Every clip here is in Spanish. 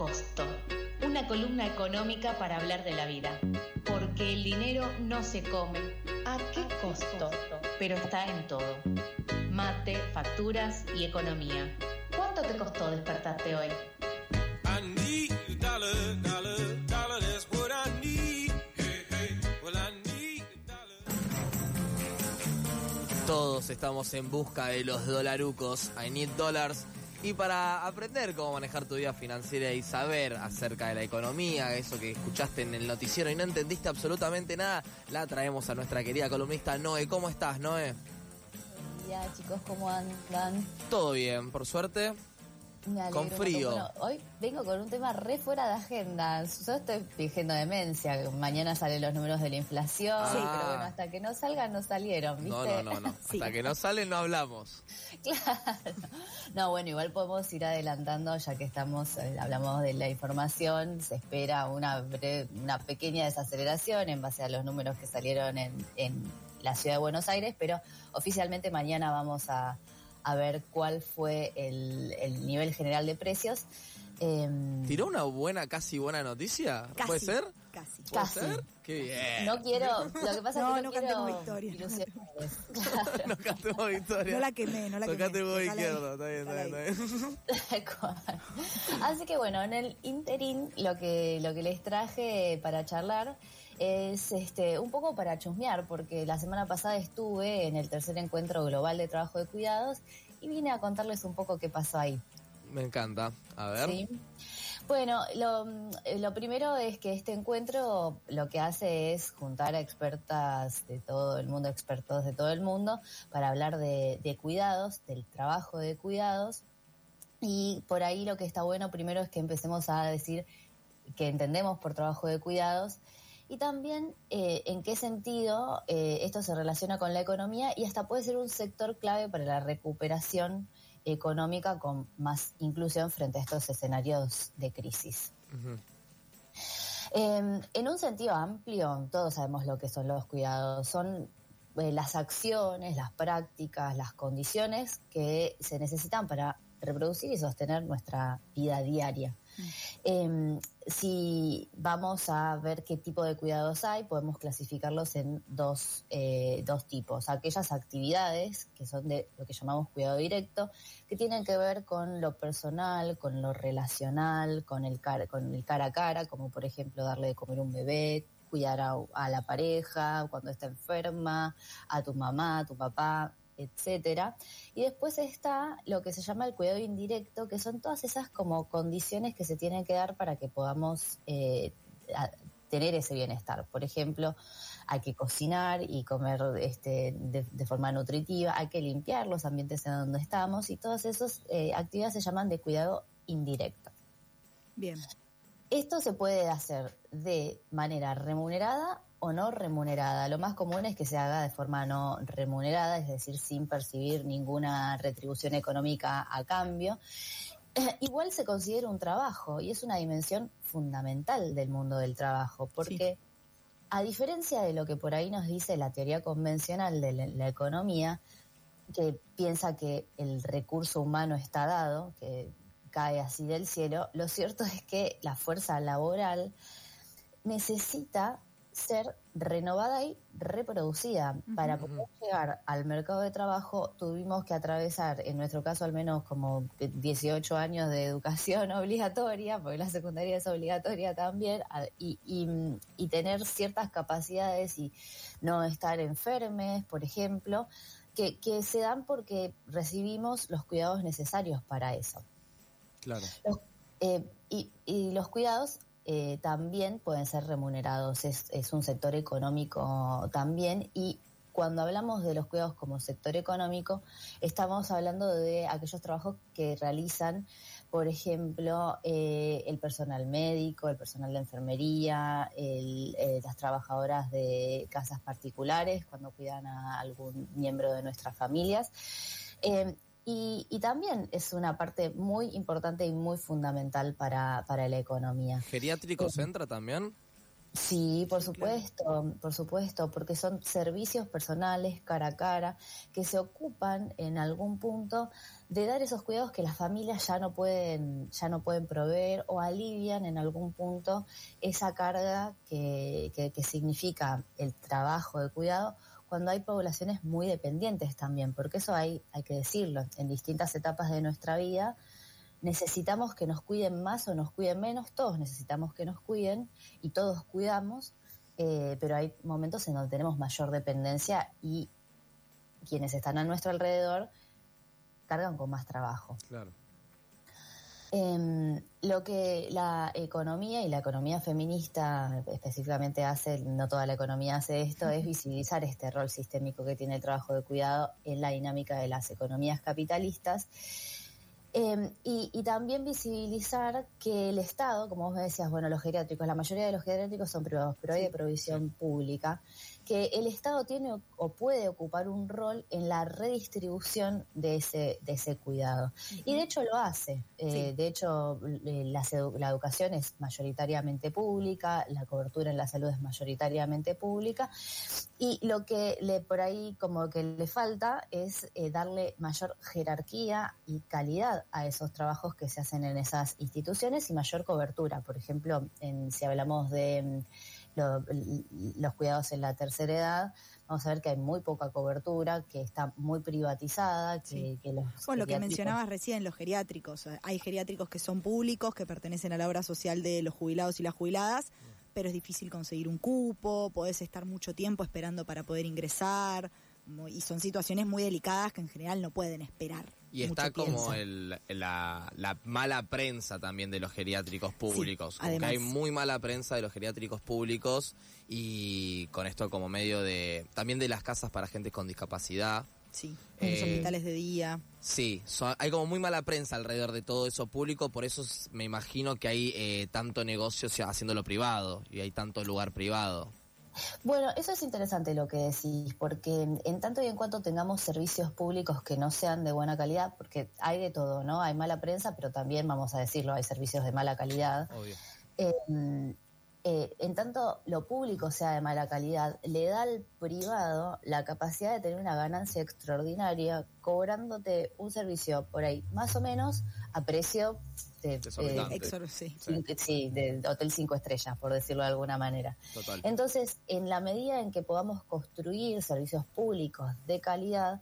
costo? Una columna económica para hablar de la vida. Porque el dinero no se come. ¿A qué costo? Pero está en todo. Mate, facturas y economía. ¿Cuánto te costó despertarte hoy? Todos estamos en busca de los dolarucos. I need dollars. Y para aprender cómo manejar tu vida financiera y saber acerca de la economía, eso que escuchaste en el noticiero y no entendiste absolutamente nada, la traemos a nuestra querida columnista Noé. ¿Cómo estás, Noé? Buen día, chicos, ¿cómo andan? Todo bien, por suerte. Me alegro Con frío. Bueno, hoy vengo con un tema re fuera de agenda. Yo estoy fingiendo demencia. Mañana salen los números de la inflación. Sí. Pero bueno, hasta que no salgan, no salieron, ¿viste? No, no, no, no. Sí. Hasta que no sale no hablamos. Claro. No, bueno, igual podemos ir adelantando, ya que estamos, eh, hablamos de la información, se espera una, bre- una pequeña desaceleración en base a los números que salieron en, en la ciudad de Buenos Aires, pero oficialmente mañana vamos a, a ver cuál fue el, el nivel general de precios. Em, ¿Tiró una buena, casi buena noticia? Casi, ¿Puede ser? Casi. ¿Puede Casi. ser? Qué bien. no quiero, lo que pasa No, es que no no, quiero cantemos victoria. Claro. No cantemos victoria. No la quemé, no la quemé. Huevo Dejala ahí, izquierdo, está bien, está bien, está bien. Así que bueno, en el interín lo que, lo que les traje para charlar es este un poco para chusmear, porque la semana pasada estuve en el tercer encuentro global de trabajo de cuidados y vine a contarles un poco qué pasó ahí. Me encanta. A ver. ¿sí? Bueno, lo, lo primero es que este encuentro lo que hace es juntar a expertas de todo el mundo, expertos de todo el mundo, para hablar de, de cuidados, del trabajo de cuidados. Y por ahí lo que está bueno primero es que empecemos a decir que entendemos por trabajo de cuidados y también eh, en qué sentido eh, esto se relaciona con la economía y hasta puede ser un sector clave para la recuperación económica con más inclusión frente a estos escenarios de crisis. Eh, en un sentido amplio, todos sabemos lo que son los cuidados. Son eh, las acciones, las prácticas, las condiciones que se necesitan para reproducir y sostener nuestra vida diaria. Eh, si vamos a ver qué tipo de cuidados hay, podemos clasificarlos en dos, eh, dos tipos. Aquellas actividades que son de lo que llamamos cuidado directo, que tienen que ver con lo personal, con lo relacional, con el cara, con el cara a cara, como por ejemplo darle de comer un bebé, cuidar a, a la pareja cuando está enferma, a tu mamá, a tu papá, etcétera. Y después está lo que se llama el cuidado indirecto, que son todas esas como condiciones que se tienen que dar para que podamos eh, a- tener ese bienestar. Por ejemplo, hay que cocinar y comer este, de, de forma nutritiva, hay que limpiar los ambientes en donde estamos y todas esas eh, actividades se llaman de cuidado indirecto. Bien. Esto se puede hacer de manera remunerada o no remunerada. Lo más común es que se haga de forma no remunerada, es decir, sin percibir ninguna retribución económica a cambio. Eh, Igual se considera un trabajo y es una dimensión fundamental del mundo del trabajo, porque a diferencia de lo que por ahí nos dice la teoría convencional de la, la economía, que piensa que el recurso humano está dado, que cae así del cielo, lo cierto es que la fuerza laboral necesita ser renovada y reproducida. Para poder llegar al mercado de trabajo tuvimos que atravesar, en nuestro caso al menos como 18 años de educación obligatoria, porque la secundaria es obligatoria también, y, y- y tener ciertas capacidades y no estar enfermes, por ejemplo, que, que se dan porque recibimos los cuidados necesarios para eso. Claro. Los- eh, y, y los cuidados eh, también pueden ser remunerados, es, un sector económico también y cuando hablamos de los cuidados como sector económico, estamos hablando de aquellos trabajos que realizan, por ejemplo, eh, el personal médico, el personal de enfermería, eh, las trabajadoras de casas particulares cuando cuidan a algún miembro de nuestras familias. Eh, y, y también es una parte muy importante y muy fundamental para, para la economía. ¿Geriátricos entra también? Sí, por supuesto, por supuesto, porque son servicios personales cara a cara que se ocupan en algún punto de dar esos cuidados que las familias ya no pueden, ya no pueden proveer o alivian en algún punto esa carga que, que, significa el trabajo de cuidado cuando hay poblaciones muy dependientes también, porque eso hay, hay que decirlo, en distintas etapas de nuestra vida necesitamos que nos cuiden más o nos cuiden menos, todos necesitamos que nos cuiden y todos cuidamos, eh, pero hay momentos en donde tenemos mayor dependencia y quienes están a nuestro alrededor cargan con más trabajo. Claro. Em, lo que la economía y la economía feminista específicamente hace, no toda la economía hace esto, es visibilizar este rol sistémico que tiene el trabajo de cuidado en la dinámica de las economías capitalistas. Em, y, también visibilizar que el Estado, como vos me decías, bueno, los geriátricos, la mayoría de los geriátricos son privados, pero hay de provisión pública, que el Estado tiene o puede ocupar un rol en la redistribución de ese, de ese cuidado. Y de hecho lo hace. Eh, de hecho, la, la, educación es mayoritariamente pública, la cobertura en la salud es mayoritariamente pública. Y lo que le por ahí como que le falta es eh, darle mayor jerarquía y calidad a esos trabajos que se hacen en esas instituciones y mayor cobertura. Por ejemplo, en, si hablamos de los cuidados en la tercera edad, vamos a ver que hay muy poca cobertura, que está muy privatizada, que, los Bueno, lo que mencionabas recién, los geriátricos. Hay geriátricos que son públicos, que pertenecen a la obra social de los jubilados y las jubiladas, pero es difícil conseguir un cupo, podés estar mucho tiempo esperando para poder ingresar, y son situaciones muy delicadas que en general no pueden esperar. Y está como la, mala prensa también de los geriátricos públicos. Sí, hay muy mala prensa de los geriátricos públicos y con esto como medio de... También de las casas para gente con discapacidad. Sí, los eh, hospitales de día. Sí, hay como muy mala prensa alrededor de todo eso público, por eso me imagino que hay eh, tanto negocio haciéndolo privado y hay tanto lugar privado. Bueno, eso es interesante lo que decís, porque en tanto y en cuanto tengamos servicios públicos que no sean de buena calidad, porque hay de todo, ¿no? Hay mala prensa, pero también, vamos a decirlo, hay servicios de mala calidad. Obvio. Em, eh, en tanto lo público sea de mala calidad, le da al privado la capacidad de tener una ganancia extraordinaria cobrándote un servicio por ahí más o menos a precio de, eh, sí. de hotel cinco estrellas, por decirlo de alguna manera. Entonces, en la medida en que podamos construir servicios públicos de calidad,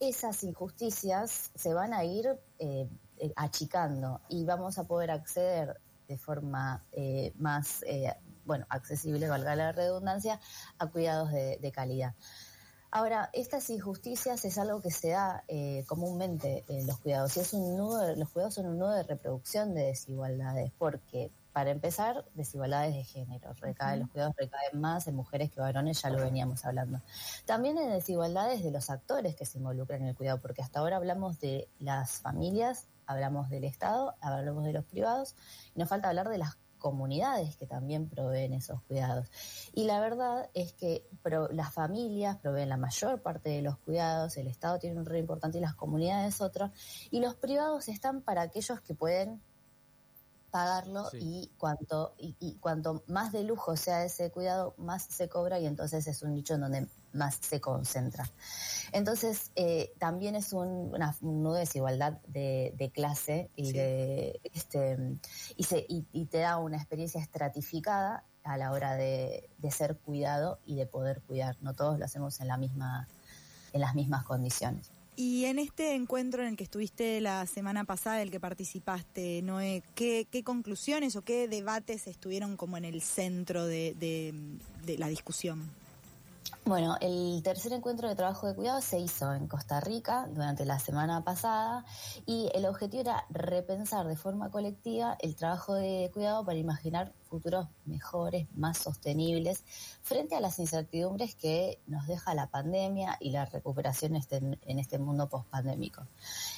esas injusticias se van a ir eh, achicando y vamos a poder acceder de forma eh, más, eh, bueno, accesible, valga la redundancia, a cuidados de, calidad. Ahora, estas injusticias es algo que se da eh, comúnmente en los cuidados y es un nudo, los cuidados son un nudo de reproducción de desigualdades, porque para empezar, desigualdades de género, recaen, los cuidados recaen más en mujeres que varones, ya lo veníamos hablando. También en desigualdades de los actores que se involucran en el cuidado, porque hasta ahora hablamos de las familias hablamos del Estado, hablamos de los privados, y nos falta hablar de las comunidades que también proveen esos cuidados. Y la verdad es que las familias proveen la mayor parte de los cuidados, el Estado tiene un rol importante y las comunidades otro, y los privados están para aquellos que pueden pagarlo y cuanto y, cuanto más de lujo sea ese cuidado más se cobra y entonces es un nicho en donde más se concentra. Entonces eh, también es un, una, de desigualdad de, clase y de este y se y, te da una experiencia estratificada a la hora de, de ser cuidado y de poder cuidar. No todos lo hacemos en la misma en las mismas condiciones. Y en este encuentro en el que estuviste la semana pasada, el que participaste, Noé, ¿qué, qué conclusiones o qué debates estuvieron como en el centro de, de la discusión? Bueno, el tercer encuentro de trabajo de cuidado se hizo en Costa Rica durante la semana pasada y el objetivo era repensar de forma colectiva el trabajo de cuidado para imaginar futuros mejores, más sostenibles, frente a las incertidumbres que nos deja la pandemia y la recuperación este, en este mundo post-pandémico.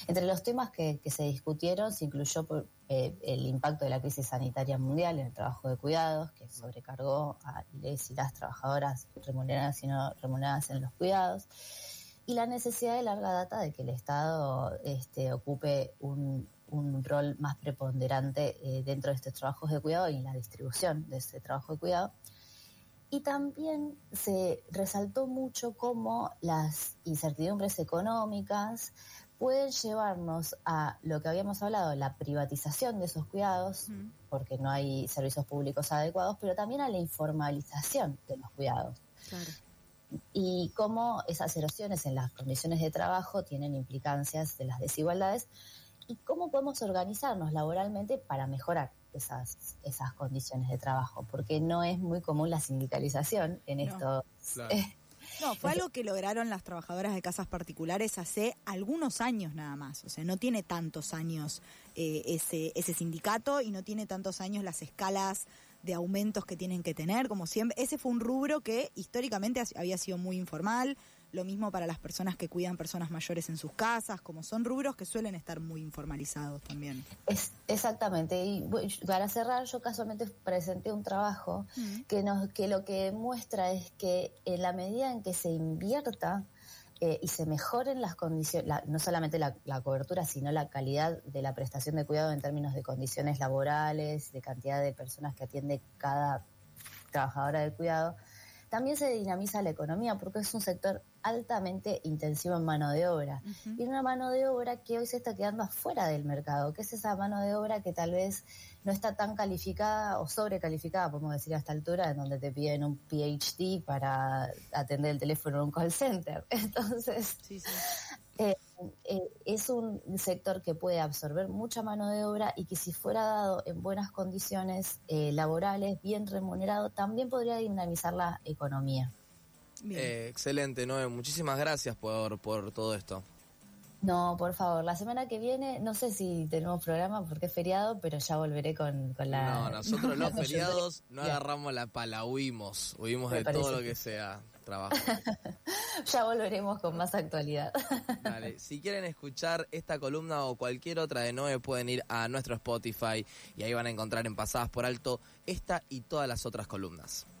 Entre los temas que, se discutieron se incluyó eh, el impacto de la crisis sanitaria mundial en el trabajo de cuidados, que sobrecargó a les y las trabajadoras remuneradas y no remuneradas en los cuidados y la necesidad de larga data de que el Estado este, ocupe un, un rol más preponderante eh, dentro de estos trabajos de cuidado y en la distribución de ese trabajo de cuidado. Y también se resaltó mucho cómo las incertidumbres económicas pueden llevarnos a lo que habíamos hablado, la privatización de esos cuidados, porque no hay servicios públicos adecuados, pero también a la informalización de los cuidados. Y cómo esas erosiones en las condiciones de trabajo tienen implicancias de las desigualdades y cómo podemos organizarnos laboralmente para mejorar esas, esas condiciones de trabajo, porque no es muy común la sindicalización en esto. No, fue algo que lograron las trabajadoras de casas particulares hace algunos años nada más. O sea, no tiene tantos años eh, ese, ese sindicato y no tiene tantos años las escalas de aumentos que tienen que tener, como siempre. Ese fue un rubro que históricamente había sido muy informal, lo mismo para las personas que cuidan personas mayores en sus casas, como son rubros que suelen estar muy informalizados también. Es, exactamente. Y para cerrar, yo casualmente presenté un trabajo mm. que, nos, que lo que muestra es que en la medida en que se invierta eh, y se mejoren las condiciones, no solamente la, la, cobertura, sino la calidad de la prestación de cuidado en términos de condiciones laborales, de cantidad de personas que atiende cada trabajadora de cuidado, también se dinamiza la economía porque es un sector altamente intensivo en mano de obra. Y una mano de obra que hoy se está quedando afuera del mercado, que es esa mano de obra que tal vez no está tan calificada o sobrecalificada, podemos decir a esta altura, en donde te piden un PhD para atender el teléfono en un call center. Entonces, eh, eh, es un sector que puede absorber mucha mano de obra y que si fuera dado en buenas condiciones eh, laborales, bien remunerado, también podría dinamizar la economía. Excelente, Noé. Muchísimas gracias por, por todo esto. No, por favor, la semana que viene, no sé si tenemos programa porque es feriado, pero ya volveré con, la... No, nosotros los feriados no agarramos la pala, huimos, huimos de todo lo que sea trabajo. ya volveremos con más actualidad. Dale, si quieren escuchar esta columna o cualquier otra de Noé, pueden ir a nuestro Spotify y ahí van a encontrar en Pasadas por Alto esta y todas las otras columnas.